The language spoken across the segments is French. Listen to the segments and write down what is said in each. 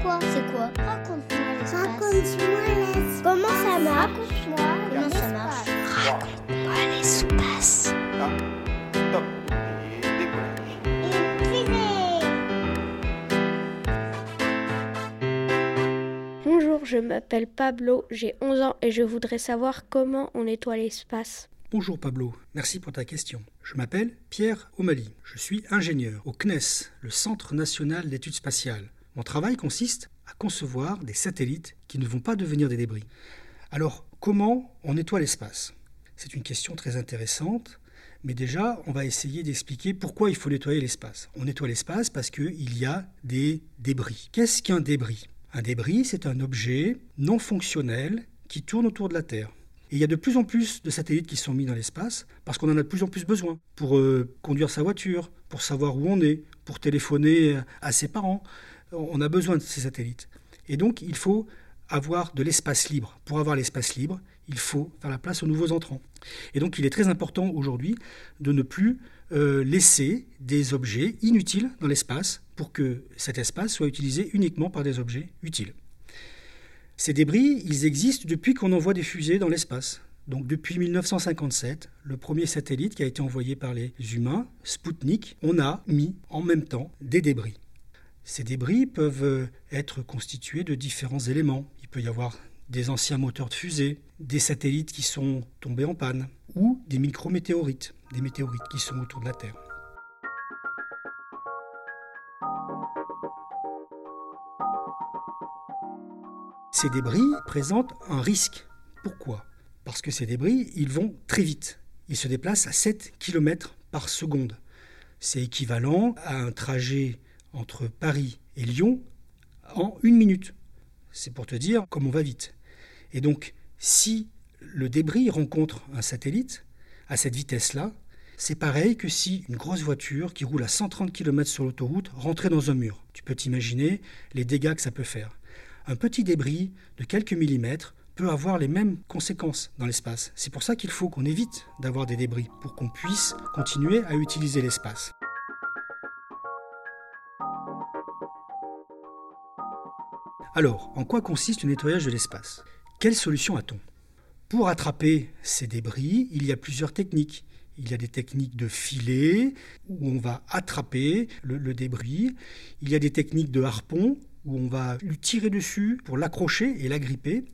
Pourquoi C'est quoi Raconte-moi l'espace. Raconte-moi l'espace. Comment ça marche Raconte-moi Comment ça marche Raconte-moi l'espace. Ah, top. Et décollage. Bonjour, je m'appelle Pablo, j'ai 11 ans et je voudrais savoir comment on nettoie l'espace. Bonjour Pablo, merci pour ta question. Je m'appelle Pierre O'Malley, je suis ingénieur au CNES, le Centre national d'études spatiales. Mon travail consiste à concevoir des satellites qui ne vont pas devenir des débris. Alors, comment on nettoie l'espace? C'est une question très intéressante, mais déjà, on va essayer d'expliquer pourquoi il faut nettoyer l'espace. On nettoie l'espace parce qu'il y a des débris. Qu'est-ce qu'un débris? Un débris, c'est un objet non fonctionnel qui tourne autour de la Terre. Et il y a de plus en plus de satellites qui sont mis dans l'espace parce qu'on en a de plus en plus besoin pour euh, conduire sa voiture, pour savoir où on est, pour téléphoner à ses parents. On a besoin de ces satellites. Et donc, il faut avoir de l'espace libre. Pour avoir l'espace libre, il faut faire la place aux nouveaux entrants. Et donc, il est très important aujourd'hui de ne plus euh, laisser des objets inutiles dans l'espace pour que cet espace soit utilisé uniquement par des objets utiles. Ces débris, ils existent depuis qu'on envoie des fusées dans l'espace. Donc depuis 1957, le premier satellite qui a été envoyé par les humains, Sputnik, on a mis en même temps des débris. Ces débris peuvent être constitués de différents éléments. Il peut y avoir des anciens moteurs de fusée, des satellites qui sont tombés en panne, ou des micrométéorites, des météorites qui sont autour de la Terre. Ces débris présentent un risque. Pourquoi? Parce que ces débris, ils vont très vite. Ils se déplacent à 7 km par seconde. C'est équivalent à un trajet entre Paris et Lyon en une minute. C'est pour te dire comme on va vite. Et donc, si le débris rencontre un satellite à cette vitesse-là, c'est pareil que si une grosse voiture qui roule à 130 km sur l'autoroute rentrait dans un mur. Tu peux t'imaginer les dégâts que ça peut faire. Un petit débris de quelques millimètres peut avoir les mêmes conséquences dans l'espace. C'est pour ça qu'il faut qu'on évite d'avoir des débris pour qu'on puisse continuer à utiliser l'espace. Alors, en quoi consiste le nettoyage de l'espace? Quelle solution a-t-on? Pour attraper ces débris, il y a plusieurs techniques. Il y a des techniques de filet, où on va attraper le, débris. Il y a des techniques de harpon, où on va lui tirer dessus pour l'accrocher et l'agripper.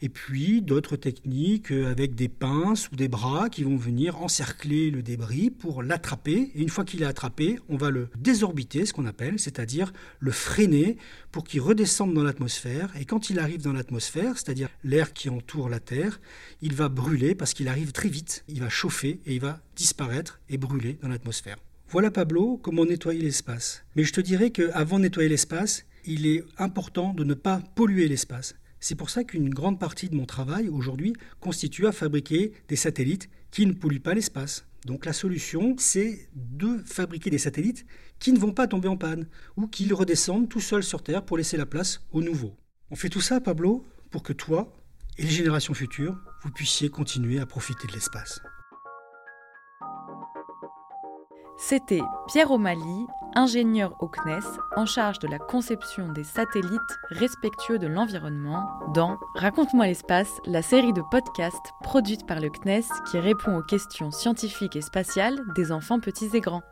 Et puis d'autres techniques avec des pinces ou des bras qui vont venir encercler le débris pour l'attraper. Et une fois qu'il est attrapé, on va le désorbiter, ce qu'on appelle, c'est-à-dire le freiner pour qu'il redescende dans l'atmosphère. Et quand il arrive dans l'atmosphère, c'est-à-dire l'air qui entoure la Terre, il va brûler parce qu'il arrive très vite. Il va chauffer et il va disparaître et brûler dans l'atmosphère. Voilà Pablo comment nettoyer l'espace. Mais je te dirais qu'avant de nettoyer l'espace, il est important de ne pas polluer l'espace. C'est pour ça qu'une grande partie de mon travail aujourd'hui constitue à fabriquer des satellites qui ne polluent pas l'espace. Donc la solution, c'est de fabriquer des satellites qui ne vont pas tomber en panne ou qui redescendent tout seuls sur Terre pour laisser la place aux nouveaux. On fait tout ça, Pablo, pour que toi et les générations futures, vous puissiez continuer à profiter de l'espace. C'était Pierre O'Malley, ingénieur au CNES en charge de la conception des satellites respectueux de l'environnement dans Raconte-moi l'espace, la série de podcasts produite par le CNES qui répond aux questions scientifiques et spatiales des enfants petits et grands.